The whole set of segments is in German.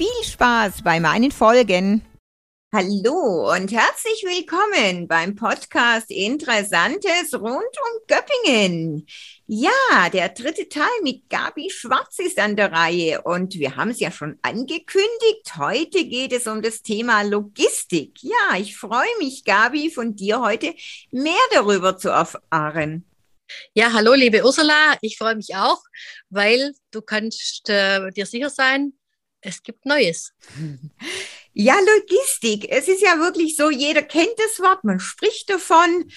Viel Spaß bei meinen Folgen. Hallo und herzlich willkommen beim Podcast Interessantes rund um Göppingen. Ja, der dritte Teil mit Gabi Schwarz ist an der Reihe und wir haben es ja schon angekündigt. Heute geht es um das Thema Logistik. Ja, ich freue mich, Gabi, von dir heute mehr darüber zu erfahren. Ja, hallo, liebe Ursula. Ich freue mich auch, weil du kannst äh, dir sicher sein, es gibt Neues. Ja, Logistik. Es ist ja wirklich so, jeder kennt das Wort, man spricht davon.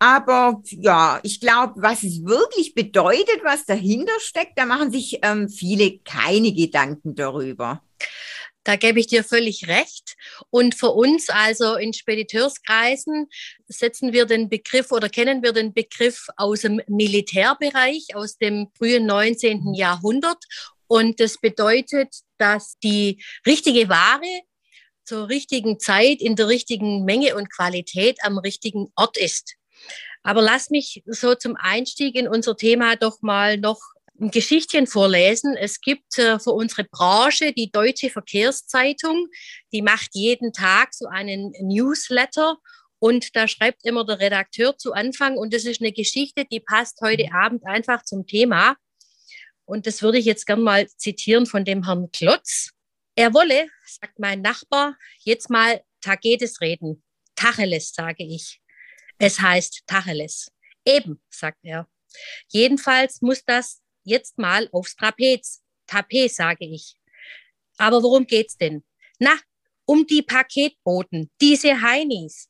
Aber ja, ich glaube, was es wirklich bedeutet, was dahinter steckt, da machen sich ähm, viele keine Gedanken darüber. Da gebe ich dir völlig recht. Und für uns, also in Spediteurskreisen, setzen wir den Begriff oder kennen wir den Begriff aus dem Militärbereich, aus dem frühen 19. Jahrhundert. Und das bedeutet, dass die richtige Ware zur richtigen Zeit, in der richtigen Menge und Qualität am richtigen Ort ist. Aber lass mich so zum Einstieg in unser Thema doch mal noch ein Geschichtchen vorlesen. Es gibt äh, für unsere Branche die Deutsche Verkehrszeitung, die macht jeden Tag so einen Newsletter und da schreibt immer der Redakteur zu Anfang und das ist eine Geschichte, die passt heute Abend einfach zum Thema. Und das würde ich jetzt gern mal zitieren von dem Herrn Klotz. Er wolle, sagt mein Nachbar, jetzt mal Tagetes reden. Tacheles, sage ich. Es heißt Tacheles. Eben, sagt er. Jedenfalls muss das jetzt mal aufs Trapez. Tapet, sage ich. Aber worum geht's denn? Na, um die Paketboten, diese Heinis.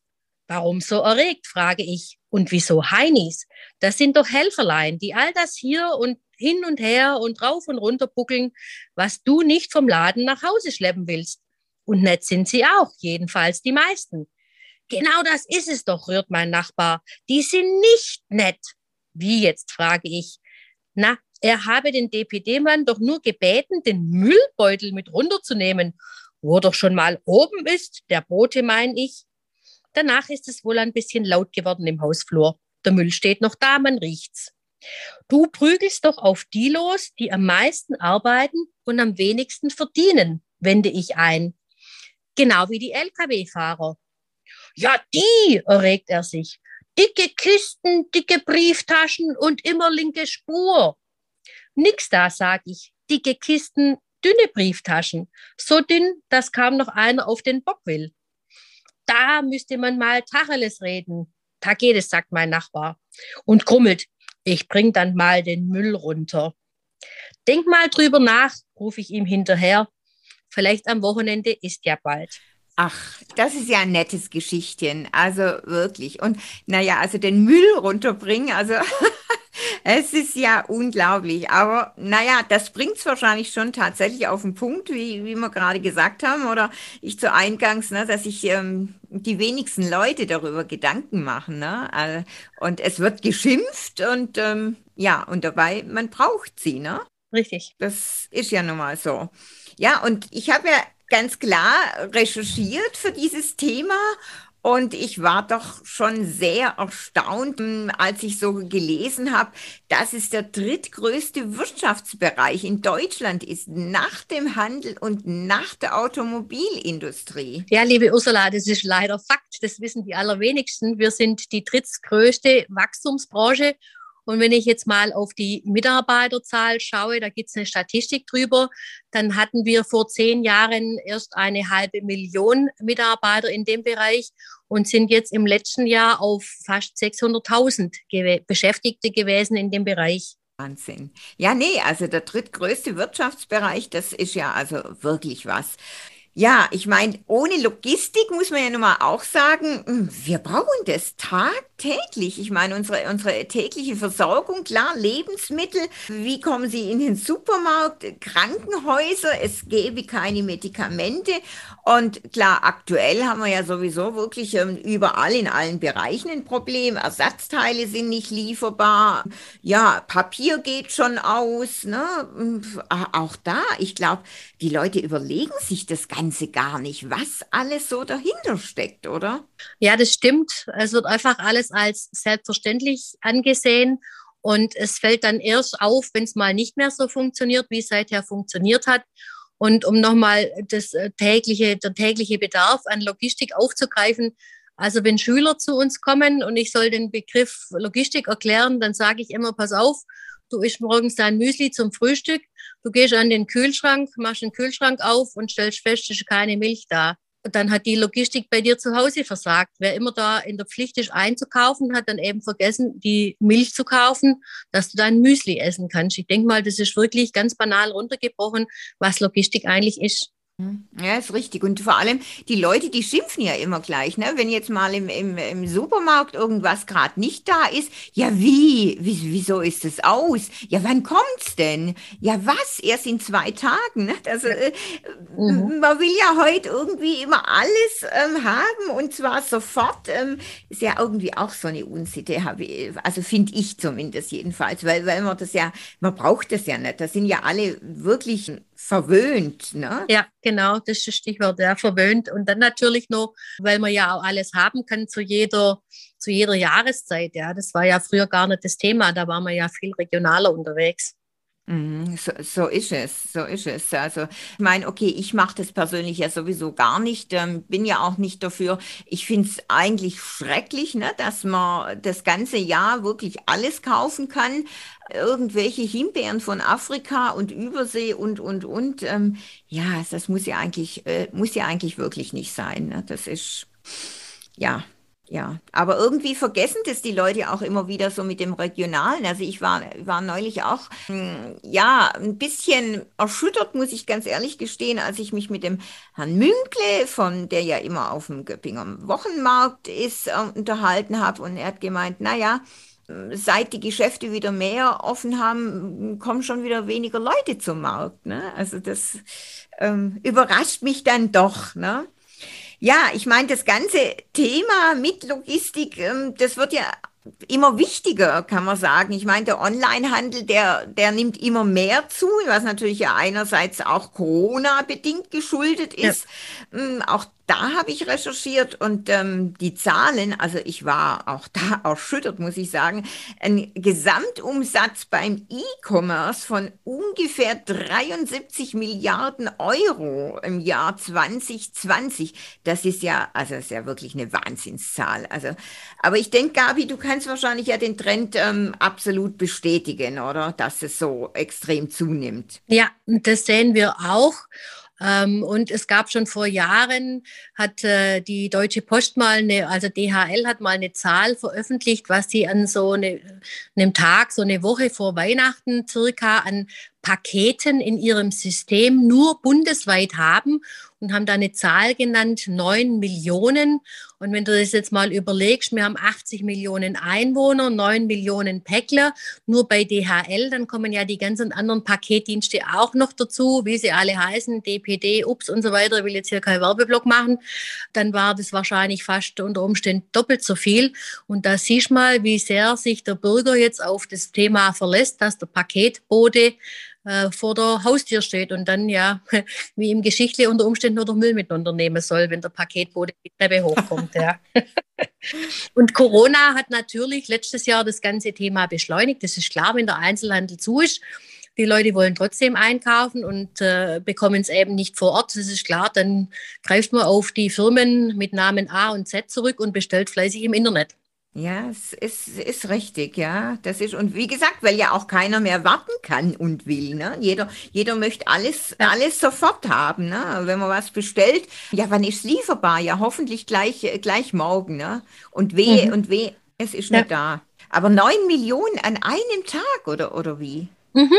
Warum so erregt, frage ich. Und wieso Heinis? Das sind doch Helferlein, die all das hier und hin und her und rauf und runter buckeln, was du nicht vom Laden nach Hause schleppen willst. Und nett sind sie auch, jedenfalls die meisten. Genau das ist es doch, rührt mein Nachbar. Die sind nicht nett. Wie jetzt, frage ich. Na, er habe den DPD-Mann doch nur gebeten, den Müllbeutel mit runterzunehmen, wo doch schon mal oben ist, der Bote, mein ich. Danach ist es wohl ein bisschen laut geworden im Hausflur. Der Müll steht noch da, man riecht's. Du prügelst doch auf die los, die am meisten arbeiten und am wenigsten verdienen, wende ich ein. Genau wie die Lkw-Fahrer. Ja, die, erregt er sich. Dicke Kisten, dicke Brieftaschen und immer linke Spur. Nix da, sag ich. Dicke Kisten, dünne Brieftaschen. So dünn, dass kaum noch einer auf den Bock will. Da müsste man mal Tacheles reden. Tageles, sagt mein Nachbar. Und krummelt. Ich bring dann mal den Müll runter. Denk mal drüber nach, rufe ich ihm hinterher. Vielleicht am Wochenende ist ja bald. Ach, das ist ja ein nettes Geschichtchen. Also wirklich. Und naja, also den Müll runterbringen, also es ist ja unglaublich. Aber naja, das bringt es wahrscheinlich schon tatsächlich auf den Punkt, wie, wie wir gerade gesagt haben. Oder ich zu Eingangs, ne, dass sich ähm, die wenigsten Leute darüber Gedanken machen. Ne? Äh, und es wird geschimpft und ähm, ja, und dabei, man braucht sie, ne? Richtig. Das ist ja nun mal so. Ja, und ich habe ja ganz klar recherchiert für dieses Thema und ich war doch schon sehr erstaunt, als ich so gelesen habe, dass es der drittgrößte Wirtschaftsbereich in Deutschland ist, nach dem Handel und nach der Automobilindustrie. Ja, liebe Ursula, das ist leider Fakt. Das wissen die allerwenigsten. Wir sind die drittgrößte Wachstumsbranche und wenn ich jetzt mal auf die Mitarbeiterzahl schaue, da gibt es eine Statistik drüber, dann hatten wir vor zehn Jahren erst eine halbe Million Mitarbeiter in dem Bereich und sind jetzt im letzten Jahr auf fast 600.000 gew Beschäftigte gewesen in dem Bereich. Wahnsinn. Ja, nee, also der drittgrößte Wirtschaftsbereich, das ist ja also wirklich was. Ja, ich meine, ohne Logistik muss man ja nun mal auch sagen, hm, wir brauchen das Tag täglich. Ich meine, unsere, unsere tägliche Versorgung, klar, Lebensmittel, wie kommen sie in den Supermarkt, Krankenhäuser, es gäbe keine Medikamente. Und klar, aktuell haben wir ja sowieso wirklich ähm, überall in allen Bereichen ein Problem. Ersatzteile sind nicht lieferbar. Ja, Papier geht schon aus. Ne? Auch da, ich glaube, die Leute überlegen sich das Ganze gar nicht, was alles so dahinter steckt, oder? Ja, das stimmt. Es wird einfach alles als selbstverständlich angesehen. Und es fällt dann erst auf, wenn es mal nicht mehr so funktioniert, wie es seither funktioniert hat. Und um nochmal das äh, tägliche, der tägliche Bedarf an Logistik aufzugreifen, also wenn Schüler zu uns kommen und ich soll den Begriff Logistik erklären, dann sage ich immer, pass auf, du isst morgens dein Müsli zum Frühstück, du gehst an den Kühlschrank, machst den Kühlschrank auf und stellst fest, es ist keine Milch da dann hat die Logistik bei dir zu Hause versagt. Wer immer da in der Pflicht ist, einzukaufen, hat dann eben vergessen, die Milch zu kaufen, dass du dein Müsli essen kannst. Ich denke mal, das ist wirklich ganz banal runtergebrochen, was Logistik eigentlich ist. Mhm. Ja, ist richtig. Und vor allem, die Leute, die schimpfen ja immer gleich, ne? Wenn jetzt mal im, im, im Supermarkt irgendwas gerade nicht da ist, ja wie? wie? Wieso ist es aus? Ja, wann kommt's denn? Ja, was? Erst in zwei Tagen. Ne? Also, äh, mhm. Man will ja heute irgendwie immer alles ähm, haben und zwar sofort. Ähm, ist ja irgendwie auch so eine Unsitte, also finde ich zumindest jedenfalls, weil, weil man das ja, man braucht das ja nicht. Das sind ja alle wirklich verwöhnt, ne? Ja, genau, das ist das Stichwort, ja, verwöhnt. Und dann natürlich noch, weil man ja auch alles haben kann zu jeder, zu jeder Jahreszeit, ja. Das war ja früher gar nicht das Thema, da war man ja viel regionaler unterwegs. Mhm, so, so ist es, so ist es. Also ich meine, okay, ich mache das persönlich ja sowieso gar nicht, ähm, bin ja auch nicht dafür. Ich finde es eigentlich schrecklich, ne, dass man das ganze Jahr wirklich alles kaufen kann. Irgendwelche Himbeeren von Afrika und Übersee und, und, und. Ähm, ja, das muss ja eigentlich, äh, muss ja eigentlich wirklich nicht sein. Ne? Das ist, ja, ja, aber irgendwie vergessen das die Leute auch immer wieder so mit dem Regionalen. Also ich war, war neulich auch, hm, ja, ein bisschen erschüttert, muss ich ganz ehrlich gestehen, als ich mich mit dem Herrn Münkle, von der ja immer auf dem Göppinger Wochenmarkt ist, äh, unterhalten habe. Und er hat gemeint, na ja, seit die Geschäfte wieder mehr offen haben, kommen schon wieder weniger Leute zum Markt. Ne? Also das ähm, überrascht mich dann doch. Ne? Ja, ich meine, das ganze Thema mit Logistik, ähm, das wird ja immer wichtiger, kann man sagen. Ich meine, der Onlinehandel, der, der nimmt immer mehr zu, was natürlich ja einerseits auch Corona-bedingt geschuldet ist. Ja. Ähm, auch da habe ich recherchiert und ähm, die Zahlen, also ich war auch da erschüttert, muss ich sagen, ein Gesamtumsatz beim E-Commerce von ungefähr 73 Milliarden Euro im Jahr 2020. Das ist ja, also ist ja wirklich eine Wahnsinnszahl. Also, aber ich denke, Gabi, du kannst wahrscheinlich ja den Trend ähm, absolut bestätigen, oder? Dass es so extrem zunimmt. Ja, das sehen wir auch. Ähm, und es gab schon vor Jahren, hat äh, die Deutsche Post mal eine, also DHL hat mal eine Zahl veröffentlicht, was sie an so eine, einem Tag, so eine Woche vor Weihnachten circa an Paketen in ihrem System nur bundesweit haben und haben da eine Zahl genannt, neun Millionen. Und wenn du das jetzt mal überlegst, wir haben 80 Millionen Einwohner, neun Millionen Päckler, nur bei DHL, dann kommen ja die ganzen anderen Paketdienste auch noch dazu, wie sie alle heißen, DPD, UPS und so weiter. Ich will jetzt hier keinen Werbeblock machen. Dann war das wahrscheinlich fast unter Umständen doppelt so viel. Und da siehst du mal, wie sehr sich der Bürger jetzt auf das Thema verlässt, dass der Paketbote äh, vor der Haustür steht und dann ja, wie im Geschichtli unter Umständen nur der Müll mit unternehmen soll, wenn der Paketbote die Treppe hochkommt. ja. Und Corona hat natürlich letztes Jahr das ganze Thema beschleunigt. Das ist klar, wenn der Einzelhandel zu ist. Die Leute wollen trotzdem einkaufen und äh, bekommen es eben nicht vor Ort. Das ist klar, dann greift man auf die Firmen mit Namen A und Z zurück und bestellt fleißig im Internet. Ja, es ist, ist richtig, ja. Das ist, und wie gesagt, weil ja auch keiner mehr warten kann und will. Ne? Jeder, jeder möchte alles, alles sofort haben. Ne? Wenn man was bestellt, ja, wann ist es lieferbar? Ja, hoffentlich gleich, gleich morgen. Ne? Und weh, mhm. und weh, es ist ja. nicht da. Aber neun Millionen an einem Tag, oder, oder wie? Mhm.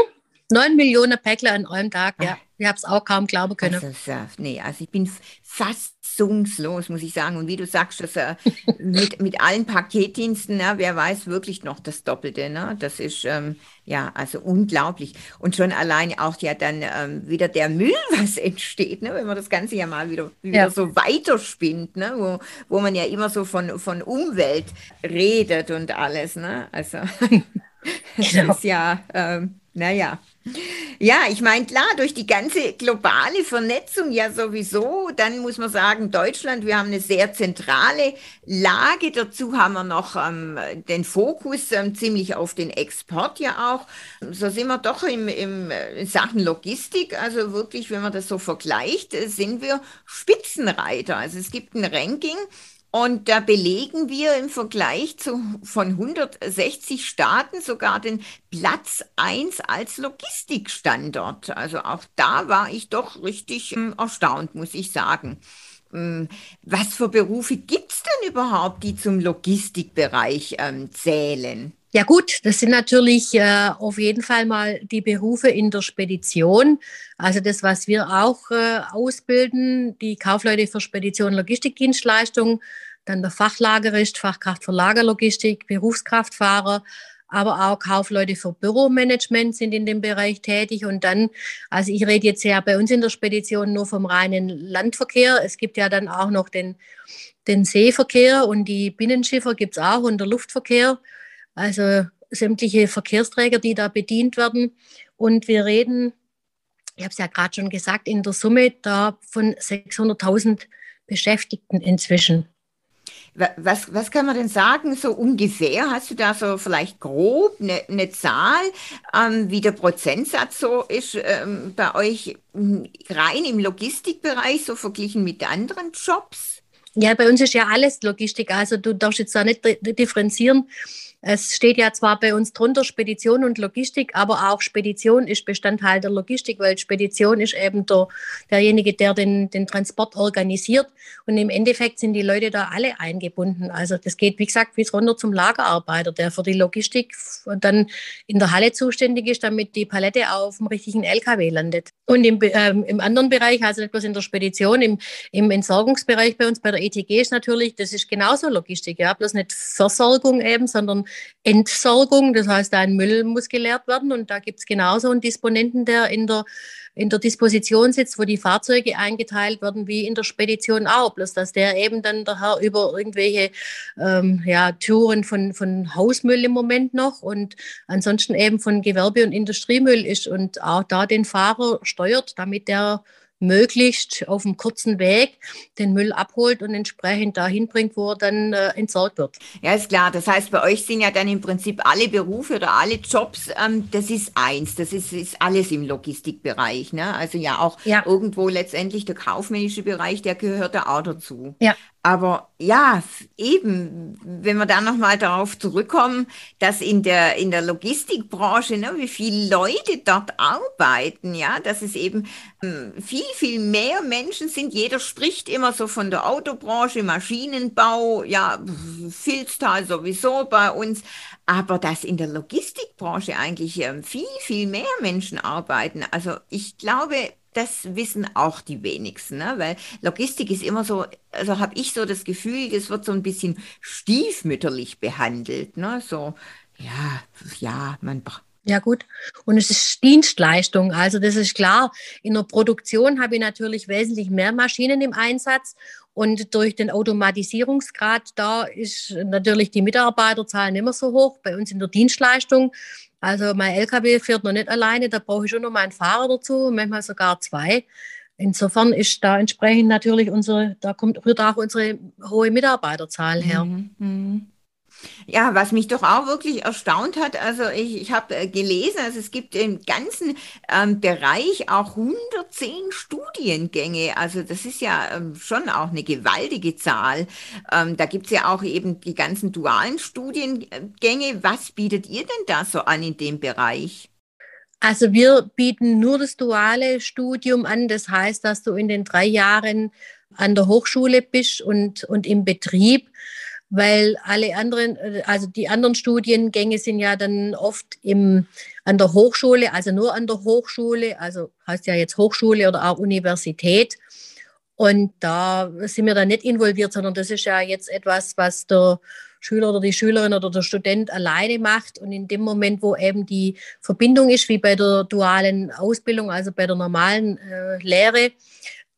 Neun Millionen Päckler an einem Tag, ja. Ich habe es auch kaum glauben können. Also, nee, also ich bin fast fassungslos, muss ich sagen. Und wie du sagst, dass, äh, mit, mit allen Paketdiensten, na, wer weiß wirklich noch das Doppelte. Ne? Das ist ähm, ja also unglaublich. Und schon allein auch ja dann ähm, wieder der Müll, was entsteht, ne? wenn man das Ganze ja mal wieder, wieder ja. so weiterspinnt, ne? wo, wo man ja immer so von, von Umwelt redet und alles. Ne? Also das genau. ist ja, ähm, naja. Ja, ich meine, klar, durch die ganze globale Vernetzung ja sowieso, dann muss man sagen, Deutschland, wir haben eine sehr zentrale Lage. Dazu haben wir noch ähm, den Fokus ähm, ziemlich auf den Export ja auch. So sind wir doch im, im äh, in Sachen Logistik, also wirklich, wenn man das so vergleicht, äh, sind wir Spitzenreiter. Also es gibt ein Ranking und da belegen wir im Vergleich zu, von 160 Staaten sogar den Platz 1 als Logistikstandort. Also auch da war ich doch richtig ähm, erstaunt, muss ich sagen. Ähm, was für Berufe gibt es denn überhaupt, die zum Logistikbereich ähm, zählen? Ja gut, das sind natürlich äh, auf jeden Fall mal die Berufe in der Spedition. Also das, was wir auch äh, ausbilden, die Kaufleute für Spedition Logistikdienstleistungen, dann der Fachlagerist, Fachkraft für Lagerlogistik, Berufskraftfahrer, aber auch Kaufleute für Büromanagement sind in dem Bereich tätig. Und dann, also ich rede jetzt ja bei uns in der Spedition nur vom reinen Landverkehr. Es gibt ja dann auch noch den, den Seeverkehr und die Binnenschiffer gibt es auch und der Luftverkehr also sämtliche Verkehrsträger, die da bedient werden. Und wir reden, ich habe es ja gerade schon gesagt, in der Summe da von 600.000 Beschäftigten inzwischen. Was, was kann man denn sagen, so ungefähr? Hast du da so vielleicht grob eine, eine Zahl, ähm, wie der Prozentsatz so ist ähm, bei euch hm, rein im Logistikbereich, so verglichen mit anderen Jobs? Ja, bei uns ist ja alles Logistik. Also du darfst jetzt da nicht differenzieren es steht ja zwar bei uns drunter Spedition und Logistik, aber auch Spedition ist Bestandteil der Logistik, weil Spedition ist eben der, derjenige, der den, den Transport organisiert. Und im Endeffekt sind die Leute da alle eingebunden. Also das geht, wie gesagt, bis runter zum Lagerarbeiter, der für die Logistik dann in der Halle zuständig ist, damit die Palette auf dem richtigen LKW landet. Und im, ähm, im anderen Bereich, also nicht bloß in der Spedition, im, im Entsorgungsbereich bei uns bei der ETG ist natürlich, das ist genauso Logistik, ja, bloß nicht Versorgung eben, sondern Entsorgung. Das heißt, ein Müll muss geleert werden und da gibt es genauso einen Disponenten, der in der, in der Disposition sitzt, wo die Fahrzeuge eingeteilt werden, wie in der Spedition auch. Bloß, dass der eben dann daher über irgendwelche ähm, ja, Touren von, von Hausmüll im Moment noch und ansonsten eben von Gewerbe- und Industriemüll ist und auch da den Fahrer steuert, damit der möglichst auf einem kurzen Weg den Müll abholt und entsprechend dahin bringt, wo er dann äh, entsorgt wird. Ja, ist klar. Das heißt, bei euch sind ja dann im Prinzip alle Berufe oder alle Jobs, ähm, das ist eins, das ist, ist alles im Logistikbereich. Ne? Also ja auch ja. irgendwo letztendlich der kaufmännische Bereich, der gehört da auch dazu. Ja. Aber ja, eben, wenn wir dann nochmal darauf zurückkommen, dass in der, in der Logistikbranche, ne, wie viele Leute dort arbeiten, ja, dass es eben ähm, viel, viel mehr Menschen sind. Jeder spricht immer so von der Autobranche, Maschinenbau, ja, Filztal sowieso bei uns. Aber dass in der Logistikbranche eigentlich ähm, viel, viel mehr Menschen arbeiten. Also ich glaube, das wissen auch die wenigsten, ne? weil Logistik ist immer so, also habe ich so das Gefühl, das wird so ein bisschen stiefmütterlich behandelt. Ne? So, ja, ja, man ja gut, und es ist Dienstleistung, also das ist klar. In der Produktion habe ich natürlich wesentlich mehr Maschinen im Einsatz und durch den Automatisierungsgrad da ist natürlich die Mitarbeiterzahl nicht mehr so hoch. Bei uns in der Dienstleistung also mein LKW fährt noch nicht alleine, da brauche ich schon noch mal einen Fahrer dazu, manchmal sogar zwei. Insofern ist da entsprechend natürlich unsere, da kommt rührt auch unsere hohe Mitarbeiterzahl her. Mhm. Ja, was mich doch auch wirklich erstaunt hat, also ich, ich habe äh, gelesen, also es gibt im ganzen ähm, Bereich auch 110 Studiengänge. Also das ist ja ähm, schon auch eine gewaltige Zahl. Ähm, da gibt es ja auch eben die ganzen dualen Studiengänge. Was bietet ihr denn da so an in dem Bereich? Also wir bieten nur das duale Studium an. Das heißt, dass du in den drei Jahren an der Hochschule bist und, und im Betrieb weil alle anderen, äh, also die anderen Studiengänge sind ja dann oft im, an der Hochschule, also nur an der Hochschule, also heißt ja jetzt Hochschule oder auch Universität. Und da sind wir dann nicht involviert, sondern das ist ja jetzt etwas, was der Schüler oder die Schülerin oder der Student alleine macht. Und in dem Moment, wo eben die Verbindung ist, wie bei der dualen Ausbildung, also bei der normalen äh, Lehre,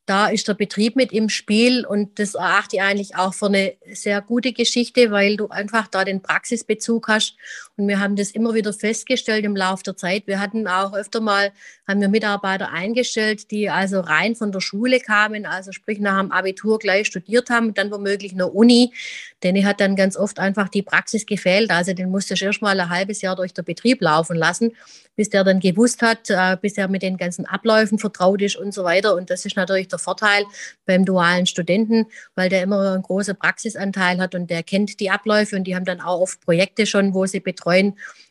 da ist der Betrieb mit im Spiel und das erachte ich eigentlich auch für eine sehr gute Geschichte, weil du einfach da den Praxisbezug hast. Und wir haben das immer wieder festgestellt im Laufe der Zeit. Wir hatten auch öfter mal, haben wir Mitarbeiter eingestellt, die also rein von der Schule kamen, also sprich nach dem Abitur gleich studiert haben, dann womöglich eine Uni. Denn hat dann ganz oft einfach die Praxis gefehlt. Also den musste ich erst mal ein halbes Jahr durch den Betrieb laufen lassen, bis der dann gewusst hat, äh, bis er mit den ganzen Abläufen vertraut ist und so weiter. Und das ist natürlich der Vorteil beim dualen Studenten, weil der immer einen großen Praxisanteil hat und der kennt die Abläufe und die haben dann auch oft Projekte schon, wo sie betreuen.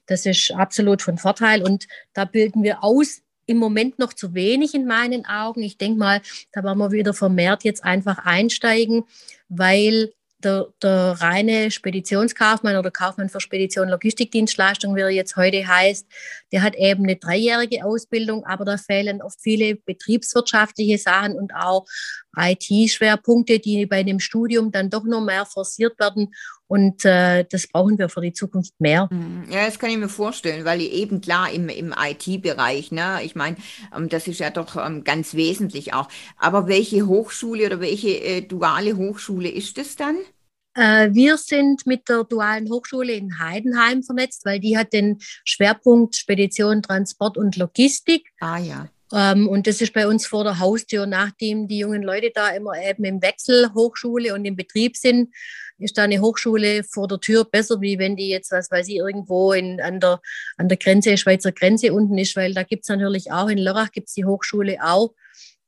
Das ist absolut von Vorteil und da bilden wir aus im Moment noch zu wenig in meinen Augen. Ich denke mal, da werden wir wieder vermehrt jetzt einfach einsteigen, weil der, der reine Speditionskaufmann oder Kaufmann für Spedition Logistikdienstleistung, wie er jetzt heute heißt, der hat eben eine dreijährige Ausbildung, aber da fehlen oft viele betriebswirtschaftliche Sachen und auch IT-Schwerpunkte, die bei dem Studium dann doch noch mehr forciert werden. Und äh, das brauchen wir für die Zukunft mehr. Mhm. Ja, das kann ich mir vorstellen, weil eben klar im, im IT-Bereich, ne, ich meine, ähm, das ist ja doch ähm, ganz wesentlich auch. Aber welche Hochschule oder welche äh, duale Hochschule ist das dann? Äh, wir sind mit der Dualen Hochschule in Heidenheim vernetzt, weil die hat den Schwerpunkt Spedition, Transport und Logistik. Ah ja. Ähm, und das ist bei uns vor der Haustür. Nachdem die jungen Leute da immer eben im Wechsel Hochschule und im Betrieb sind, ist da eine Hochschule vor der Tür besser, wie wenn die jetzt, was weiß ich, irgendwo in, an, der, an der Grenze, Schweizer Grenze unten ist, weil da gibt es natürlich auch, in Lörrach gibt es die Hochschule auch.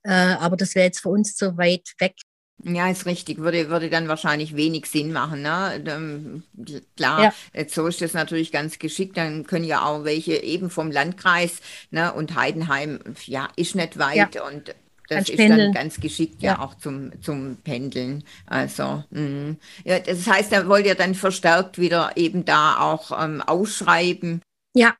Äh, aber das wäre jetzt für uns zu weit weg. Ja, ist richtig. Würde, würde dann wahrscheinlich wenig Sinn machen. Ne? Ähm, klar, ja. so ist das natürlich ganz geschickt. Dann können ja auch welche eben vom Landkreis ne? und Heidenheim, ja, ist nicht weit ja. und das ist dann ganz geschickt ja, ja, auch zum, zum Pendeln. Also, mh. ja, das heißt, da wollt ihr dann verstärkt wieder eben da auch ähm, ausschreiben. Ja,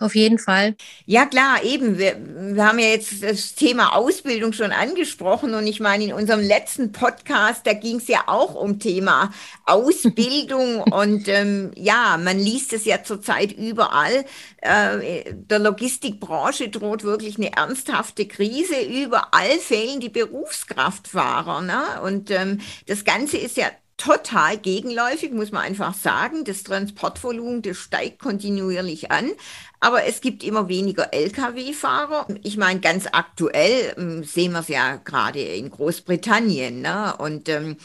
auf jeden Fall. Ja, klar, eben. Wir, wir haben ja jetzt das Thema Ausbildung schon angesprochen und ich meine, in unserem letzten Podcast, da ging es ja auch um Thema Ausbildung und ähm, ja, man liest es ja zurzeit überall. Äh, der Logistikbranche droht wirklich eine ernsthafte Krise. Überall fehlen die Berufskraftfahrer. Ne? Und ähm, das Ganze ist ja total gegenläufig, muss man einfach sagen. Das Transportvolumen, das steigt kontinuierlich an. Aber es gibt immer weniger Lkw-Fahrer. Ich meine, ganz aktuell ähm, sehen wir es ja gerade in Großbritannien. Ne? Und ähm,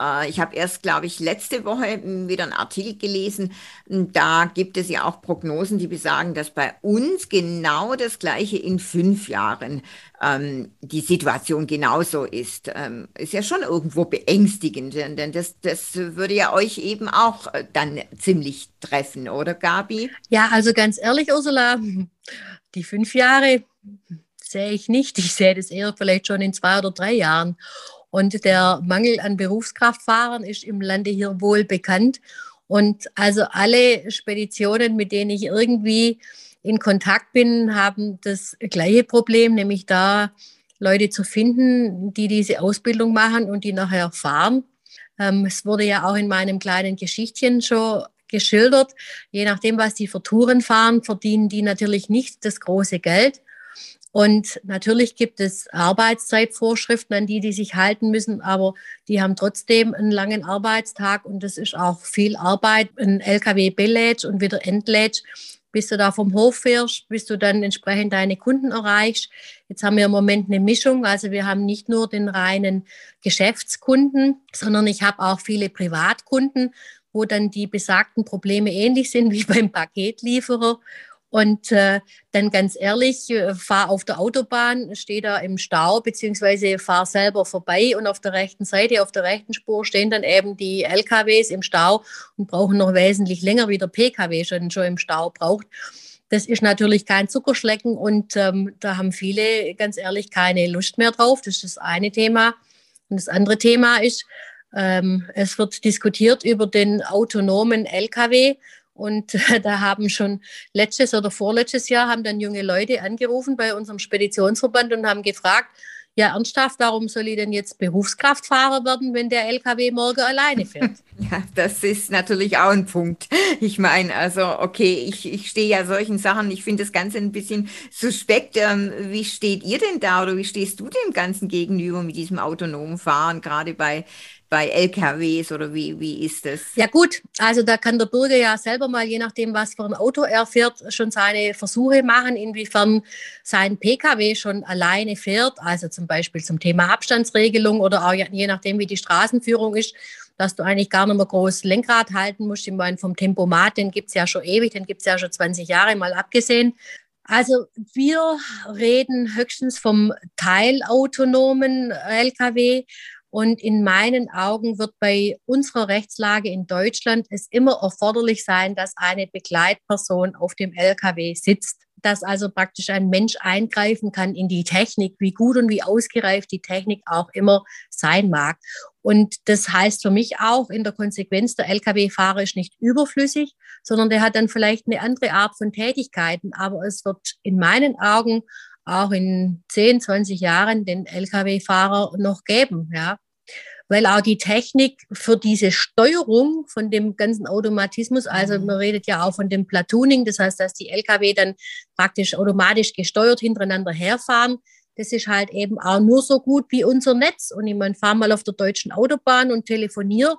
äh, ich habe erst, glaube ich, letzte Woche hm, wieder einen Artikel gelesen. Da gibt es ja auch Prognosen, die besagen, dass bei uns genau das Gleiche in fünf Jahren ähm, die Situation genauso ist. Ähm, ist ja schon irgendwo beängstigend, denn das, das würde ja euch eben auch äh, dann ziemlich treffen, oder Gabi? Ja, also ganz ehrlich, Ursula, die fünf Jahre sehe ich nicht. Ich sehe das eher vielleicht schon in zwei oder drei Jahren. Und der Mangel an Berufskraftfahrern ist im Lande hier wohl bekannt. Und also alle Speditionen, mit denen ich irgendwie in Kontakt bin, haben das gleiche Problem, nämlich da Leute zu finden, die diese Ausbildung machen und die nachher fahren. Ähm, es wurde ja auch in meinem kleinen Geschichtchen schon geschildert. Je nachdem, was die für Touren fahren, verdienen die natürlich nicht das große Geld. Und natürlich gibt es Arbeitszeitvorschriften, an die die sich halten müssen, aber die haben trotzdem einen langen Arbeitstag und das ist auch viel Arbeit. Ein LKW belädt und wieder entlädt, bis du da vom Hof fährst, bis du dann entsprechend deine Kunden erreichst. Jetzt haben wir im Moment eine Mischung. Also wir haben nicht nur den reinen Geschäftskunden, sondern ich habe auch viele Privatkunden, wo dann die besagten Probleme ähnlich sind wie beim Paketlieferer. Und äh, dann ganz ehrlich, äh, fahr auf der Autobahn, stehe da im Stau, beziehungsweise fahr selber vorbei und auf der rechten Seite, auf der rechten Spur stehen dann eben die LKWs im Stau und brauchen noch wesentlich länger, wie der PKW schon, schon im Stau braucht. Das ist natürlich kein Zuckerschlecken und ähm, da haben viele ganz ehrlich keine Lust mehr drauf. Das ist das eine Thema. Und das andere Thema ist, ähm, es wird diskutiert über den autonomen LKW. Und da haben schon letztes oder vorletztes Jahr haben dann junge Leute angerufen bei unserem Speditionsverband und haben gefragt, ja, ernsthaft, warum soll ich denn jetzt Berufskraftfahrer werden, wenn der LKW morgen alleine fährt? Ja, das ist natürlich auch ein Punkt. Ich meine, also, okay, ich, ich stehe ja solchen Sachen, ich finde das Ganze ein bisschen suspekt. Ähm, wie steht ihr denn da oder wie stehst du dem Ganzen gegenüber mit diesem autonomen Fahren, gerade bei bei LKWs oder wie, wie ist das? Ja gut, also da kann der Bürger ja selber mal, je nachdem, was für ein Auto er fährt, schon seine Versuche machen, inwiefern sein Pkw schon alleine fährt, also zum Beispiel zum Thema Abstandsregelung oder auch je nachdem, wie die Straßenführung ist, dass du eigentlich gar nicht mehr groß Lenkrad halten musst. Ich meine, vom Tempomat, den gibt es ja schon ewig, den gibt es ja schon 20 Jahre mal abgesehen. Also wir reden höchstens vom teilautonomen Lkw und in meinen Augen wird bei unserer Rechtslage in Deutschland es immer erforderlich sein, dass eine Begleitperson auf dem LKW sitzt, dass also praktisch ein Mensch eingreifen kann in die Technik, wie gut und wie ausgereift die Technik auch immer sein mag. Und das heißt für mich auch in der Konsequenz, der Lkw-Fahrer ist nicht überflüssig, sondern der hat dann vielleicht eine andere Art von Tätigkeiten. Aber es wird in meinen Augen auch in 10, 20 Jahren den Lkw-Fahrer noch geben, ja. Weil auch die Technik für diese Steuerung von dem ganzen Automatismus, also mhm. man redet ja auch von dem Platooning, das heißt, dass die Lkw dann praktisch automatisch gesteuert hintereinander herfahren, das ist halt eben auch nur so gut wie unser Netz. Und ich meine, fahr mal auf der deutschen Autobahn und telefoniere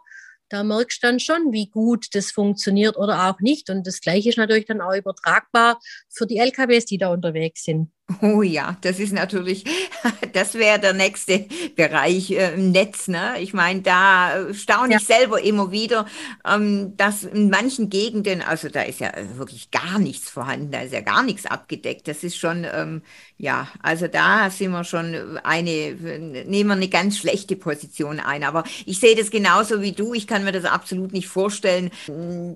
da merkst du dann schon, wie gut das funktioniert oder auch nicht. Und das Gleiche ist natürlich dann auch übertragbar für die LKWs, die da unterwegs sind. Oh ja, das ist natürlich, das wäre der nächste Bereich äh, im Netz. Ne? Ich meine, da staune ich selber immer wieder, ähm, dass in manchen Gegenden, also da ist ja wirklich gar nichts vorhanden, da ist ja gar nichts abgedeckt. Das ist schon, ähm, ja, also da sind wir schon eine, nehmen wir eine ganz schlechte Position ein. Aber ich sehe das genauso wie du. Ich kann mir das absolut nicht vorstellen,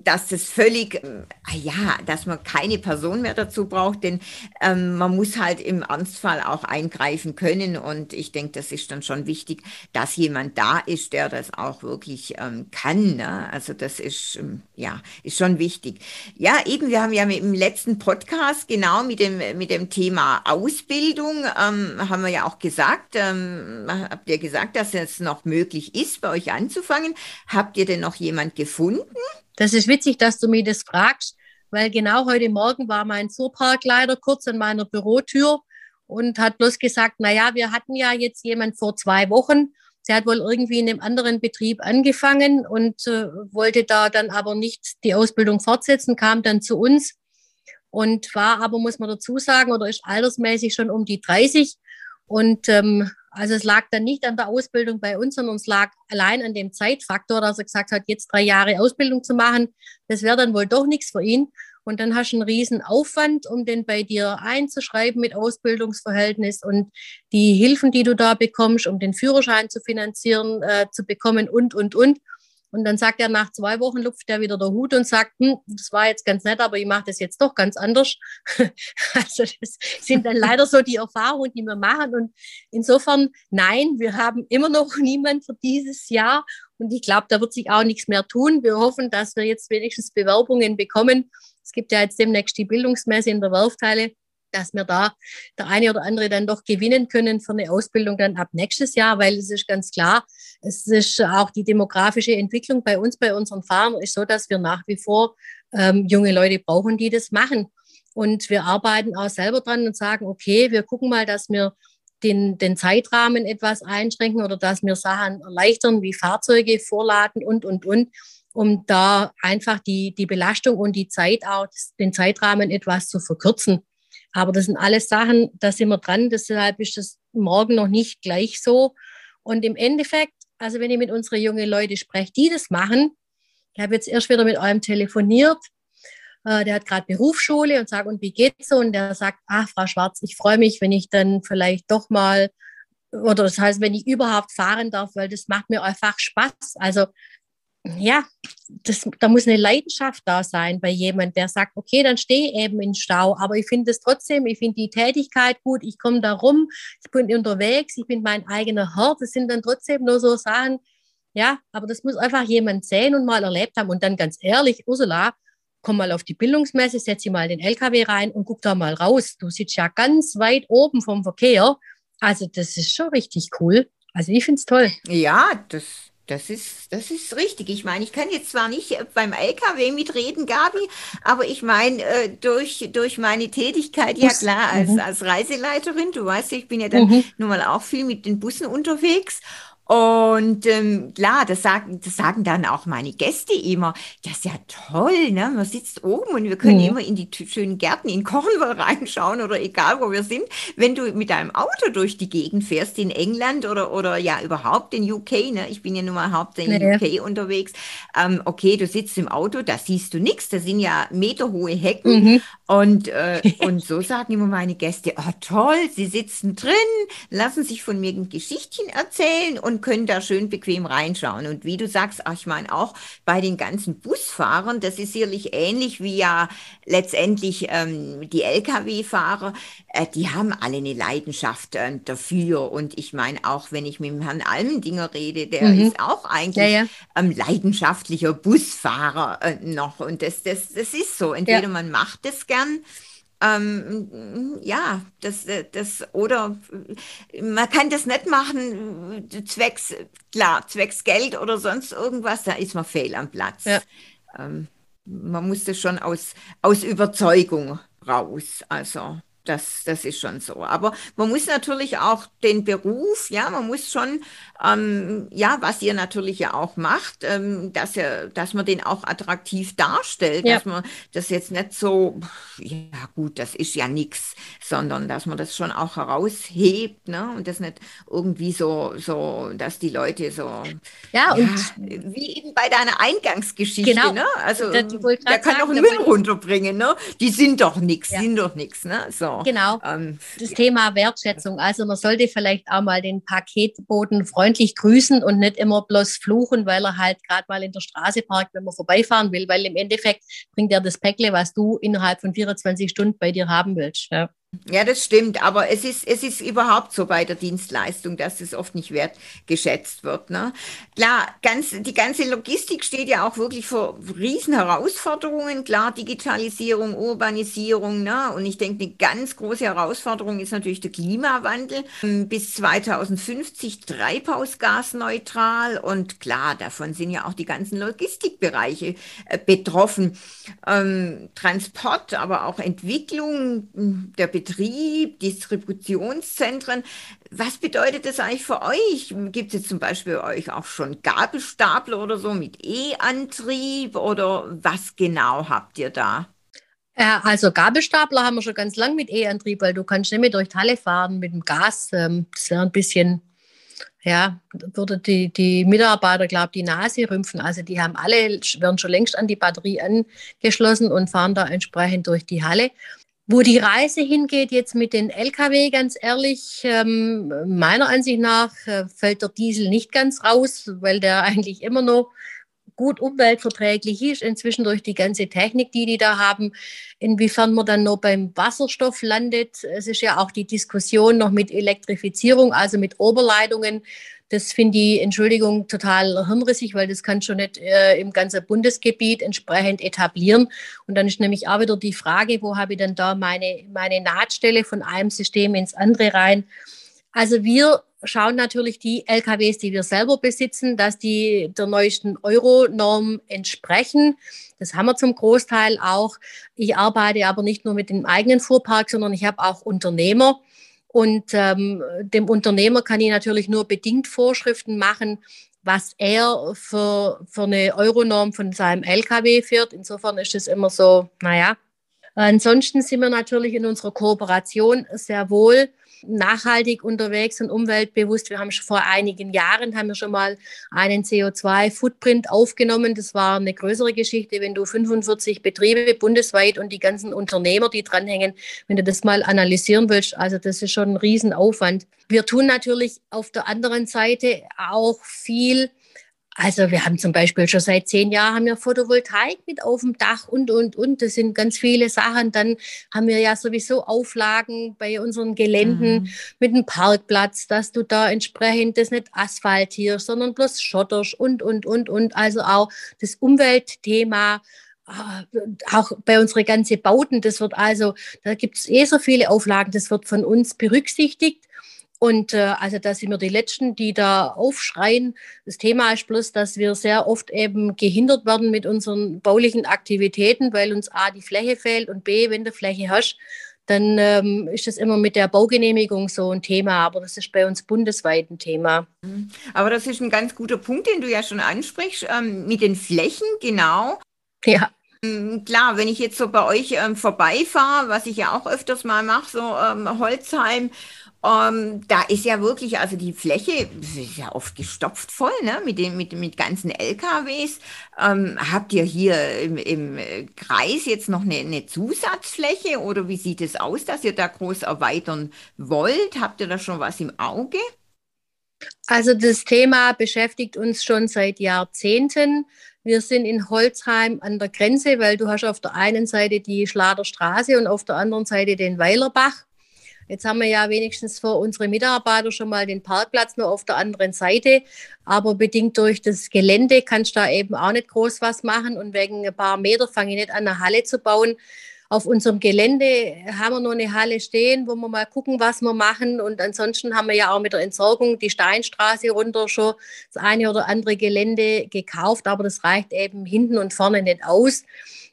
dass das völlig, äh, ja, dass man keine Person mehr dazu braucht, denn ähm, man muss halt im Ernstfall auch eingreifen können. Und ich denke, das ist dann schon wichtig, dass jemand da ist, der das auch wirklich ähm, kann. Ne? Also das ist, ähm, ja, ist schon wichtig. Ja, eben, wir haben ja im letzten Podcast genau mit dem, mit dem Thema Ausbildung, ähm, haben wir ja auch gesagt, ähm, habt ihr gesagt, dass es noch möglich ist, bei euch anzufangen. Habt ihr denn noch jemand gefunden? Das ist witzig, dass du mir das fragst weil genau heute Morgen war mein Fuhrparkleiter kurz an meiner Bürotür und hat bloß gesagt, na ja, wir hatten ja jetzt jemand vor zwei Wochen. Sie hat wohl irgendwie in einem anderen Betrieb angefangen und äh, wollte da dann aber nicht die Ausbildung fortsetzen, kam dann zu uns und war aber, muss man dazu sagen, oder ist altersmäßig schon um die 30 und ähm, also es lag dann nicht an der Ausbildung bei uns, sondern es lag allein an dem Zeitfaktor, dass er gesagt hat, jetzt drei Jahre Ausbildung zu machen, das wäre dann wohl doch nichts für ihn. Und dann hast du einen riesen Aufwand, um den bei dir einzuschreiben mit Ausbildungsverhältnis und die Hilfen, die du da bekommst, um den Führerschein zu finanzieren, äh, zu bekommen und, und, und. Und dann sagt er, nach zwei Wochen lupft er wieder der Hut und sagt, hm, das war jetzt ganz nett, aber ich mache das jetzt doch ganz anders. also das sind dann leider so die Erfahrungen, die wir machen. Und insofern, nein, wir haben immer noch niemand für dieses Jahr. Und ich glaube, da wird sich auch nichts mehr tun. Wir hoffen, dass wir jetzt wenigstens Bewerbungen bekommen. Es gibt ja jetzt demnächst die Bildungsmesse in der Werfteile dass wir da der eine oder andere dann doch gewinnen können für eine Ausbildung dann ab nächstes Jahr, weil es ist ganz klar, es ist auch die demografische Entwicklung bei uns, bei unseren Fahrern ist so, dass wir nach wie vor ähm, junge Leute brauchen, die das machen. Und wir arbeiten auch selber dran und sagen, okay, wir gucken mal, dass wir den, den Zeitrahmen etwas einschränken oder dass wir Sachen erleichtern, wie Fahrzeuge vorladen und, und, und, um da einfach die, die Belastung und die Zeit auch, den Zeitrahmen etwas zu verkürzen. Aber das sind alles Sachen, da sind wir dran. Deshalb ist das morgen noch nicht gleich so. Und im Endeffekt, also wenn ich mit unseren jungen Leuten spreche, die das machen, ich habe jetzt erst wieder mit einem telefoniert, äh, der hat gerade Berufsschule und sagt, und wie geht's so? Und der sagt, ach, Frau Schwarz, ich freue mich, wenn ich dann vielleicht doch mal, oder das heißt, wenn ich überhaupt fahren darf, weil das macht mir einfach Spaß. Also ja, das, da muss eine Leidenschaft da sein bei jemand, der sagt, okay, dann stehe ich eben in Stau, aber ich finde es trotzdem, ich finde die Tätigkeit gut, ich komme da rum, ich bin unterwegs, ich bin mein eigener Herr, das sind dann trotzdem nur so Sachen, ja, aber das muss einfach jemand sehen und mal erlebt haben und dann ganz ehrlich, Ursula, komm mal auf die Bildungsmesse, setz sie mal den LKW rein und guck da mal raus. Du sitzt ja ganz weit oben vom Verkehr Also das ist schon richtig cool. Also ich finde es toll. Ja, das, das ist, das ist richtig. Ich meine, ich kann jetzt zwar nicht äh, beim LKW mitreden, Gabi, aber ich meine, äh, durch, durch meine Tätigkeit, ja klar, als, mhm. als Reiseleiterin, du weißt, ich bin ja dann mhm. nun mal auch viel mit den Bussen unterwegs und ähm, klar, das sagen, das sagen dann auch meine Gäste immer. Das ist ja toll, ne? Man sitzt oben und wir können mhm. immer in die schönen Gärten in Cornwall reinschauen oder egal wo wir sind. Wenn du mit deinem Auto durch die Gegend fährst in England oder, oder ja überhaupt in UK, ne? Ich bin ja nun mal hauptsächlich in UK unterwegs. Ähm, okay, du sitzt im Auto, da siehst du nichts. Da sind ja meterhohe Hecken. Mhm. Und, äh, und so sagen immer meine Gäste, oh toll, sie sitzen drin, lassen sich von mir ein Geschichtchen erzählen und und können da schön bequem reinschauen. Und wie du sagst, ach, ich meine auch bei den ganzen Busfahrern, das ist sicherlich ähnlich wie ja letztendlich ähm, die Lkw-Fahrer, äh, die haben alle eine Leidenschaft äh, dafür. Und ich meine auch, wenn ich mit dem Herrn Almendinger rede, der mhm. ist auch eigentlich ja, ja. Ähm, leidenschaftlicher Busfahrer äh, noch. Und das, das, das ist so. Entweder ja. man macht es gern ähm, ja, das, das, oder man kann das nicht machen, zwecks, klar, zwecks Geld oder sonst irgendwas, da ist man fehl am Platz. Ja. Ähm, man muss das schon aus, aus Überzeugung raus, also. Das, das ist schon so. Aber man muss natürlich auch den Beruf, ja, man muss schon, ähm, ja, was ihr natürlich ja auch macht, ähm, dass, ihr, dass man den auch attraktiv darstellt, ja. dass man das jetzt nicht so, ja gut, das ist ja nichts, sondern dass man das schon auch heraushebt, ne, und das nicht irgendwie so, so, dass die Leute so, ja, und wie eben bei deiner Eingangsgeschichte, genau, ne, also der kann auch einen Müll runterbringen, ne, die sind doch nichts, ja. sind doch nichts, ne, so. Genau. Ähm, das ja. Thema Wertschätzung. Also man sollte vielleicht auch mal den Paketboten freundlich grüßen und nicht immer bloß fluchen, weil er halt gerade mal in der Straße parkt, wenn man vorbeifahren will, weil im Endeffekt bringt er das Päckle, was du innerhalb von 24 Stunden bei dir haben willst. Ja. Ja, das stimmt, aber es ist, es ist überhaupt so bei der Dienstleistung, dass es oft nicht wertgeschätzt wird. Ne? Klar, ganz, die ganze Logistik steht ja auch wirklich vor riesen Herausforderungen. Klar, Digitalisierung, Urbanisierung. Ne? Und ich denke, eine ganz große Herausforderung ist natürlich der Klimawandel. Bis 2050 treibhausgasneutral. Und klar, davon sind ja auch die ganzen Logistikbereiche äh, betroffen. Ähm, Transport, aber auch Entwicklung der Betriebe Betrieb, Distributionszentren. Was bedeutet das eigentlich für euch? Gibt es zum Beispiel euch auch schon Gabelstapler oder so mit E-Antrieb oder was genau habt ihr da? Ja, also Gabelstapler haben wir schon ganz lang mit E-Antrieb, weil du kannst nicht mehr durch die Halle fahren mit dem Gas. Ähm, das wäre ein bisschen, ja, würde die, die Mitarbeiter, glaube ich, die Nase rümpfen. Also die haben alle, werden schon längst an die Batterie angeschlossen und fahren da entsprechend durch die Halle. Wo die Reise hingeht jetzt mit den Lkw, ganz ehrlich, ähm, meiner Ansicht nach äh, fällt der Diesel nicht ganz raus, weil der eigentlich immer noch gut umweltverträglich ist, inzwischen durch die ganze Technik, die die da haben. Inwiefern man dann noch beim Wasserstoff landet, es ist ja auch die Diskussion noch mit Elektrifizierung, also mit Oberleitungen das finde ich, Entschuldigung, total hirnrissig, weil das kann schon nicht äh, im ganzen Bundesgebiet entsprechend etablieren. Und dann ist nämlich auch wieder die Frage, wo habe ich denn da meine, meine Nahtstelle von einem System ins andere rein? Also wir schauen natürlich die LKWs, die wir selber besitzen, dass die der neuesten Euro-Norm entsprechen. Das haben wir zum Großteil auch. Ich arbeite aber nicht nur mit dem eigenen Fuhrpark, sondern ich habe auch Unternehmer, und ähm, dem Unternehmer kann ich natürlich nur bedingt Vorschriften machen, was er für, für eine Euronorm von seinem LKW fährt. Insofern ist es immer so, naja. Ansonsten sind wir natürlich in unserer Kooperation sehr wohl nachhaltig unterwegs und umweltbewusst. Wir haben schon vor einigen Jahren haben wir schon mal einen CO2-Footprint aufgenommen. Das war eine größere Geschichte, wenn du 45 Betriebe bundesweit und die ganzen Unternehmer, die dranhängen, wenn du das mal analysieren willst. Also das ist schon ein Riesenaufwand. Wir tun natürlich auf der anderen Seite auch viel also wir haben zum Beispiel schon seit zehn Jahren haben wir Photovoltaik mit auf dem Dach und, und, und. Das sind ganz viele Sachen. Dann haben wir ja sowieso Auflagen bei unseren Geländen mhm. mit dem Parkplatz, dass du da entsprechend das nicht asphaltierst, sondern bloß schotterst und, und, und, und. Also auch das Umweltthema ah, auch bei unseren ganzen Bauten, das wird also, da gibt es eh so viele Auflagen, das wird von uns berücksichtigt. Und äh, also da sind wir die Letzten, die da aufschreien. Das Thema ist bloß, dass wir sehr oft eben gehindert werden mit unseren baulichen Aktivitäten, weil uns A die Fläche fehlt und B, wenn du Fläche hast, dann ähm, ist das immer mit der Baugenehmigung so ein Thema, aber das ist bei uns bundesweit ein Thema. Mhm. Aber das ist ein ganz guter Punkt, den du ja schon ansprichst, ähm, mit den Flächen, genau. Ja. Ähm, klar, wenn ich jetzt so bei euch ähm, vorbeifahre, was ich ja auch öfters mal mache, so ähm, Holzheim, ähm, da ist ja wirklich, also die Fläche ist ja oft gestopft voll, ne, mit den, mit, mit ganzen LKWs. Ähm, habt ihr hier im, im Kreis jetzt noch eine, eine Zusatzfläche oder wie sieht es aus, dass ihr da groß erweitern wollt? Habt ihr da schon was im Auge? Also das Thema beschäftigt uns schon seit Jahrzehnten. Wir sind in Holzheim an der Grenze, weil du hast auf der einen Seite die Schlader Straße und auf der anderen Seite den Weilerbach. Jetzt haben wir ja wenigstens für unsere Mitarbeiter schon mal den Parkplatz nur auf der anderen Seite. Aber bedingt durch das Gelände kannst du da eben auch nicht groß was machen. Und wegen ein paar Meter fange ich nicht an, eine Halle zu bauen. Auf unserem Gelände haben wir nur eine Halle stehen, wo wir mal gucken, was wir machen. Und ansonsten haben wir ja auch mit der Entsorgung die Steinstraße runter schon das eine oder andere Gelände gekauft. Aber das reicht eben hinten und vorne nicht aus.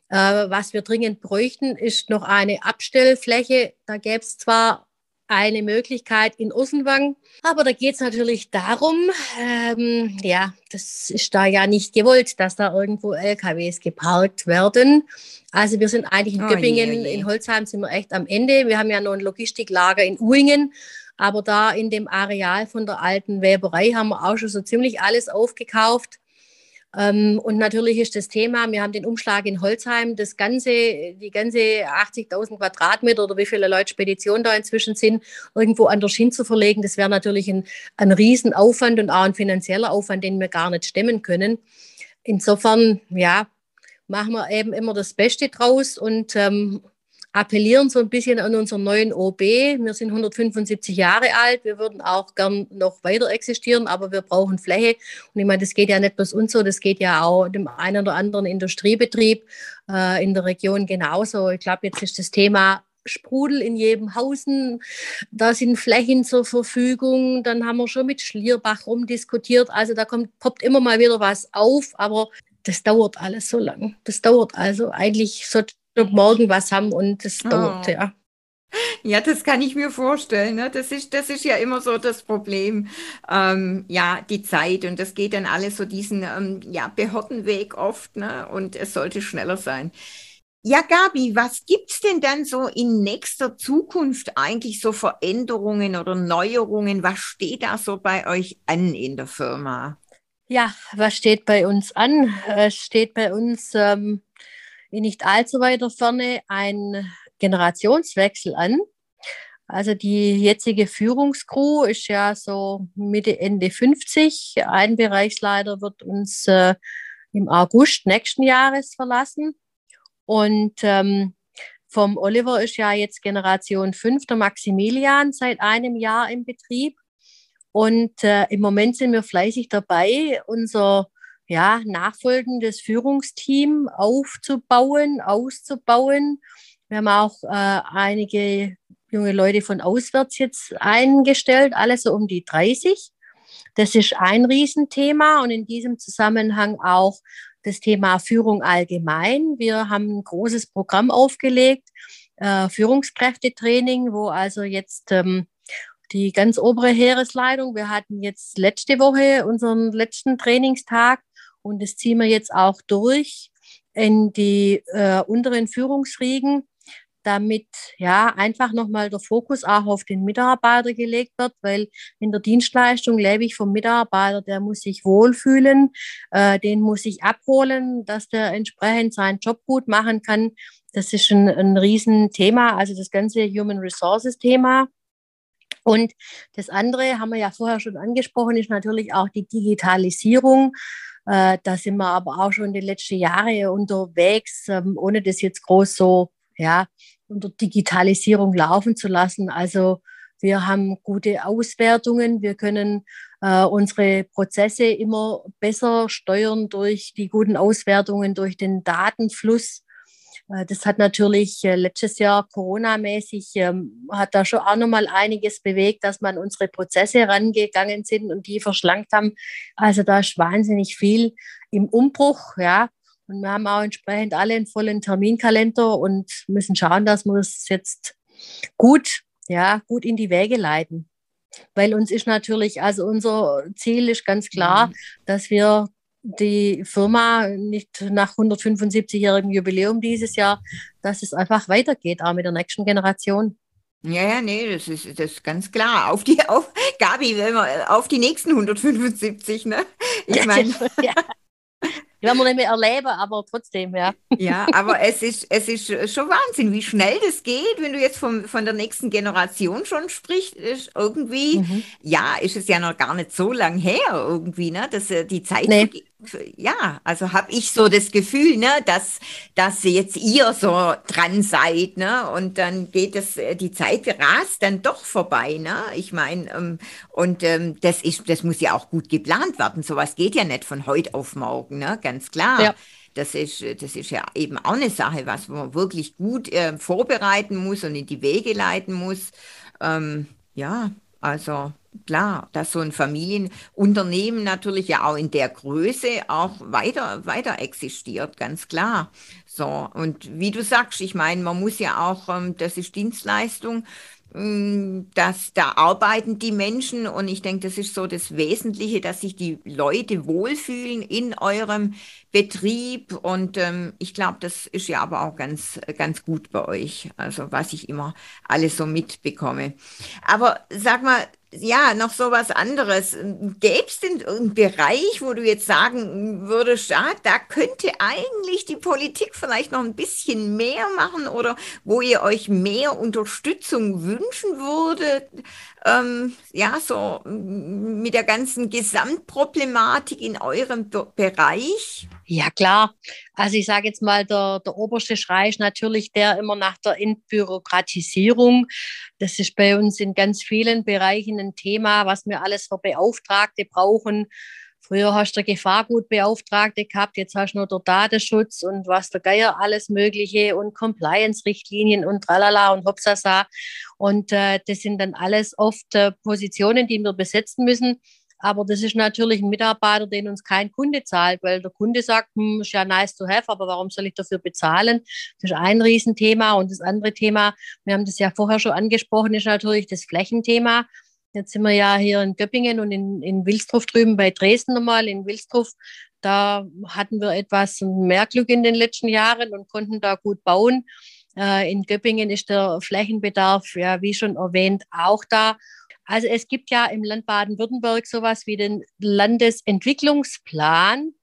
Äh, was wir dringend bräuchten, ist noch eine Abstellfläche. Da gäbe es zwar eine Möglichkeit in Ossenwang. Aber da geht es natürlich darum, ähm, ja, das ist da ja nicht gewollt, dass da irgendwo LKWs geparkt werden. Also wir sind eigentlich in oh, Göppingen, je, je. in Holzheim sind wir echt am Ende. Wir haben ja noch ein Logistiklager in Uingen. Aber da in dem Areal von der alten Weberei haben wir auch schon so ziemlich alles aufgekauft. Ähm, und natürlich ist das Thema, wir haben den Umschlag in Holzheim, das ganze, die ganze 80.000 Quadratmeter oder wie viele Leute Spedition da inzwischen sind, irgendwo anders hin zu verlegen. Das wäre natürlich ein, ein Riesenaufwand und auch ein finanzieller Aufwand, den wir gar nicht stemmen können. Insofern, ja, machen wir eben immer das Beste draus und ähm, appellieren so ein bisschen an unseren neuen OB. Wir sind 175 Jahre alt, wir würden auch gern noch weiter existieren, aber wir brauchen Fläche. Und ich meine, das geht ja nicht bloß uns so, das geht ja auch dem einen oder anderen Industriebetrieb äh, in der Region genauso. Ich glaube, jetzt ist das Thema Sprudel in jedem Hausen. Da sind Flächen zur Verfügung. Dann haben wir schon mit Schlierbach rumdiskutiert. Also da kommt, poppt immer mal wieder was auf, aber das dauert alles so lang. Das dauert also eigentlich so morgen was haben und das oh. dauert, ja. Ja, das kann ich mir vorstellen. Ne? Das, ist, das ist ja immer so das Problem. Ähm, ja, die Zeit und das geht dann alles so diesen ähm, ja, Behördenweg oft ne? und es sollte schneller sein. Ja, Gabi, was gibt es denn dann so in nächster Zukunft eigentlich so Veränderungen oder Neuerungen? Was steht da so bei euch an in der Firma? Ja, was steht bei uns an? Es steht bei uns ähm, in nicht allzu weiter Ferne ein Generationswechsel an. Also die jetzige Führungskrew ist ja so Mitte, Ende 50. Ein Bereichsleiter wird uns äh, im August nächsten Jahres verlassen. Und ähm, vom Oliver ist ja jetzt Generation 5, der Maximilian, seit einem Jahr im Betrieb. Und äh, im Moment sind wir fleißig dabei, unser ja, nachfolgendes Führungsteam aufzubauen, auszubauen. Wir haben auch äh, einige junge Leute von auswärts jetzt eingestellt, alles so um die 30. Das ist ein Riesenthema und in diesem Zusammenhang auch das Thema Führung allgemein. Wir haben ein großes Programm aufgelegt, äh, Führungskräftetraining, wo also jetzt ähm, die ganz obere Heeresleitung, wir hatten jetzt letzte Woche unseren letzten Trainingstag und das ziehen wir jetzt auch durch in die äh, unteren Führungsriegen, damit ja einfach nochmal der Fokus auch auf den Mitarbeiter gelegt wird, weil in der Dienstleistung lebe ich vom Mitarbeiter, der muss sich wohlfühlen, äh, den muss ich abholen, dass der entsprechend seinen Job gut machen kann. Das ist ein, ein Riesenthema, also das ganze Human Resources Thema. Und das andere haben wir ja vorher schon angesprochen, ist natürlich auch die Digitalisierung. Äh, da sind wir aber auch schon die letzten Jahre unterwegs, ähm, ohne das jetzt groß so ja, unter Digitalisierung laufen zu lassen. Also wir haben gute Auswertungen, wir können äh, unsere Prozesse immer besser steuern durch die guten Auswertungen, durch den Datenfluss. Äh, das hat natürlich äh, letztes Jahr Corona-mäßig, ähm, hat da schon auch nochmal einiges bewegt, dass man unsere Prozesse rangegangen sind und die verschlankt haben. Also da ist wahnsinnig viel im Umbruch, ja. Und wir haben auch entsprechend alle einen vollen Terminkalender und müssen schauen, dass wir es jetzt gut, ja, gut in die Wege leiten. Weil uns ist natürlich, also unser Ziel ist ganz klar, mhm. dass wir die Firma nicht nach 175-jährigem Jubiläum dieses Jahr, dass es einfach weitergeht, auch mit der nächsten Generation. Ja, ja, nee, das ist, das ist ganz klar. Auf die, auf, Gabi, auf die nächsten 175, ne? Ich meine. Ja. Die werden wir nicht mehr erleben, aber trotzdem, ja. Ja, aber es ist, es ist schon Wahnsinn, wie schnell das geht, wenn du jetzt vom, von der nächsten Generation schon sprichst. Ist irgendwie, mhm. ja, ist es ja noch gar nicht so lang her irgendwie, ne, dass äh, die Zeit nee ja, also habe ich so das Gefühl, ne, dass, dass jetzt ihr so dran seid, ne, und dann geht es, äh, die Zeit rast dann doch vorbei, ne. Ich meine, ähm, und ähm, das ist, das muss ja auch gut geplant werden. Sowas geht ja nicht von heute auf morgen, ne, ganz klar. Ja. Das ist, das ist ja eben auch eine Sache, was man wirklich gut äh, vorbereiten muss und in die Wege leiten muss. Ähm, ja, also klar, dass so ein Familienunternehmen natürlich ja auch in der Größe auch weiter, weiter existiert, ganz klar. So, und wie du sagst, ich meine, man muss ja auch, ähm, das ist Dienstleistung, Mm, dass da arbeiten die Menschen und ich denke, das ist so das Wesentliche, dass sich die Leute wohlfühlen in eurem Betrieb und ähm, ich glaube, das ist ja aber auch ganz, ganz gut bei euch, also was ich immer alles so mitbekomme. Aber sag mal, ja, noch so was anderes. Gäbe es denn einen Bereich, wo du jetzt sagen würdest, ja, da könnte eigentlich die Politik vielleicht noch ein bisschen mehr machen oder wo ihr euch mehr Unterstützung wünschen würdet? Ähm, ja, so mit der ganzen Gesamtproblematik in eurem Bereich? Ja, klar. Also ich sage jetzt mal, der, der oberste Schrei ist natürlich der immer nach der Entbürokratisierung. Das ist bei uns in ganz vielen Bereichen ein Thema, was wir alles für Beauftragte brauchen Früher hast du Gefahrgutbeauftragte gehabt, jetzt hast du nur der Datenschutz und was der Geier alles Mögliche und Compliance-Richtlinien und tralala und hopsasa. Und äh, das sind dann alles oft äh, Positionen, die wir besetzen müssen. Aber das ist natürlich ein Mitarbeiter, den uns kein Kunde zahlt, weil der Kunde sagt, hm, ist ja nice to have, aber warum soll ich dafür bezahlen? Das ist ein Riesenthema. Und das andere Thema, wir haben das ja vorher schon angesprochen, ist natürlich das Flächenthema. Jetzt sind wir ja hier in Göppingen und in, in Wilsdruff drüben bei Dresden nochmal. In Wilsdruff, da hatten wir etwas mehr Glück in den letzten Jahren und konnten da gut bauen. Äh, in Göppingen ist der Flächenbedarf, ja, wie schon erwähnt, auch da. Also es gibt ja im Land Baden-Württemberg sowas wie den Landesentwicklungsplan.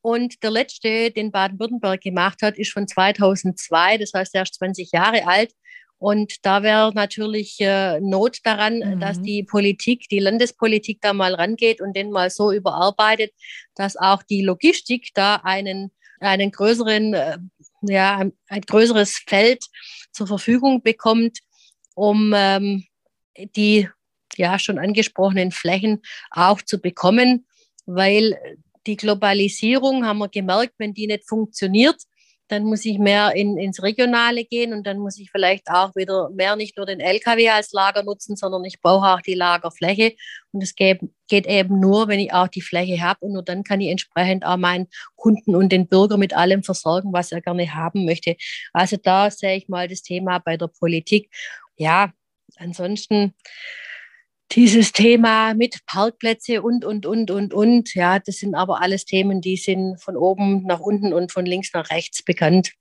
Und der letzte, den Baden-Württemberg gemacht hat, ist von 2002, das heißt, er ist 20 Jahre alt. Und da wäre natürlich äh, Not daran, mhm. dass die Politik, die Landespolitik da mal rangeht und den mal so überarbeitet, dass auch die Logistik da einen, einen größeren, äh, ja, ein, ein, größeres Feld zur Verfügung bekommt, um ähm, die ja schon angesprochenen Flächen auch zu bekommen, weil die Globalisierung haben wir gemerkt, wenn die nicht funktioniert, dann muss ich mehr in, ins Regionale gehen und dann muss ich vielleicht auch wieder mehr nicht nur den LKW als Lager nutzen, sondern ich brauche auch die Lagerfläche. Und es geht, geht eben nur, wenn ich auch die Fläche habe und nur dann kann ich entsprechend auch meinen Kunden und den Bürger mit allem versorgen, was er gerne haben möchte. Also da sehe ich mal das Thema bei der Politik. Ja, ansonsten dieses Thema mit Parkplätze und, und, und, und, und. Ja, das sind aber alles Themen, die sind von oben nach unten und von links nach rechts bekannt.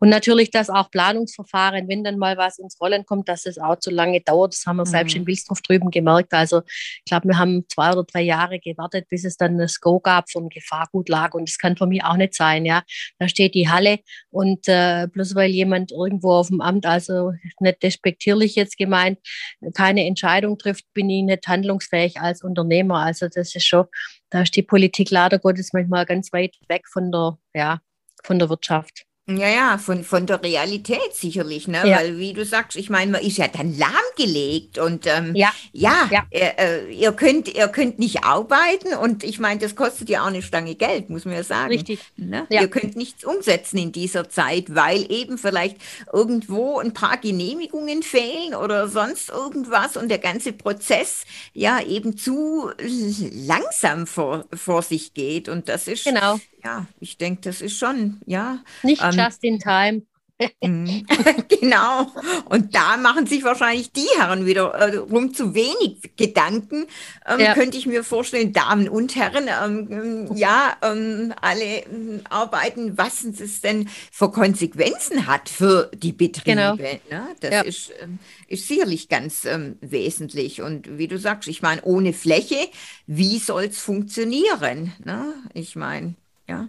Und natürlich, dass auch Planungsverfahren, wenn dann mal was ins Rollen kommt, dass es auch zu lange dauert. Das haben wir mhm. selbst in Wilsdorf drüben gemerkt. Also ich glaube, wir haben zwei oder drei Jahre gewartet, bis es dann das Go gab vom Gefahrgutlager. Und das kann für mich auch nicht sein. Ja, da steht die Halle und äh, bloß weil jemand irgendwo auf dem Amt, also nicht despektierlich jetzt gemeint, keine Entscheidung trifft, bin ich nicht handlungsfähig als Unternehmer. Also das ist schon, da ist die Politik leider Gottes manchmal ganz weit weg von der, ja, von der Wirtschaft. Ja, ja, von, von der Realität sicherlich, ne? Ja. Weil, wie du sagst, ich meine, man ist ja dann lahmgelegt und ähm, Ja. ja, Ja. Äh, äh, ihr könnt, ihr könnt nicht arbeiten und ich meine, das kostet ja auch eine Stange Geld, muss man ja sagen. Richtig. Ne? Ja. Ihr könnt nichts umsetzen in dieser Zeit, weil eben vielleicht irgendwo ein paar Genehmigungen fehlen oder sonst irgendwas und der ganze Prozess ja eben zu langsam vor, vor sich geht und das ist Genau. Ja, ich denke, das ist schon, ja. Nicht Ähm, just in time. Mhm. genau. Und da machen sich wahrscheinlich die Herren wieder äh, rum zu wenig Gedanken, ähm, Ja. könnte ich mir vorstellen, Damen und Herren, ähm, ähm, ja, ähm, alle ähm, arbeiten, was es denn für Konsequenzen hat für die Betriebe. Genau. Ne? Das Ja. ist, ähm, ist sicherlich ganz ähm, wesentlich. Und wie du sagst, ich meine, ohne Fläche, wie soll es funktionieren? Ne? Ich meine, ja.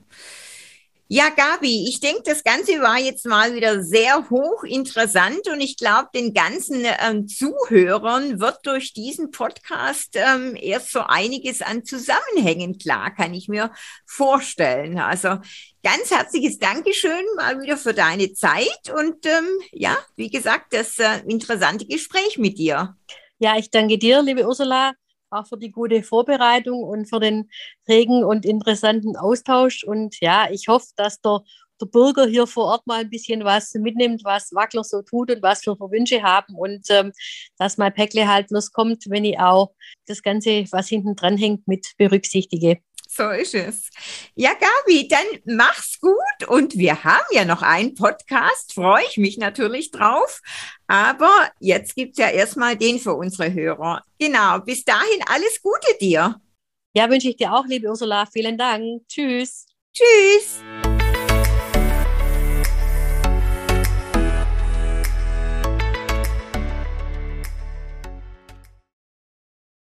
Ja, Gabi, ich denke, das Ganze war jetzt mal wieder sehr hochinteressant und ich glaube, den ganzen ähm, Zuhörern wird durch diesen Podcast ähm, erst so einiges an Zusammenhängen klar, kann ich mir vorstellen. Also ganz herzliches Dankeschön mal wieder für deine Zeit und ähm, ja, wie gesagt, das äh, interessante Gespräch mit dir. Ja, ich danke dir, liebe Ursula, auch für die gute Vorbereitung und für den regen und interessanten Austausch. Und ja, ich hoffe, dass der, der Bürger hier vor Ort mal ein bisschen was mitnimmt, was Wackler so tut und was wir für Wünsche haben und ähm, dass mein Päckle halt bloß kommt, wenn ich auch das Ganze, was hinten dran hängt, mit berücksichtige. So ist es. Ja, Gabi, dann mach's gut. Und wir haben ja noch einen Podcast, freue ich mich natürlich drauf. Aber jetzt gibt's ja erstmal den für unsere Hörer. Genau, bis dahin alles Gute dir. Ja, wünsche ich dir auch, liebe Ursula. Vielen Dank. Tschüss. Tschüss.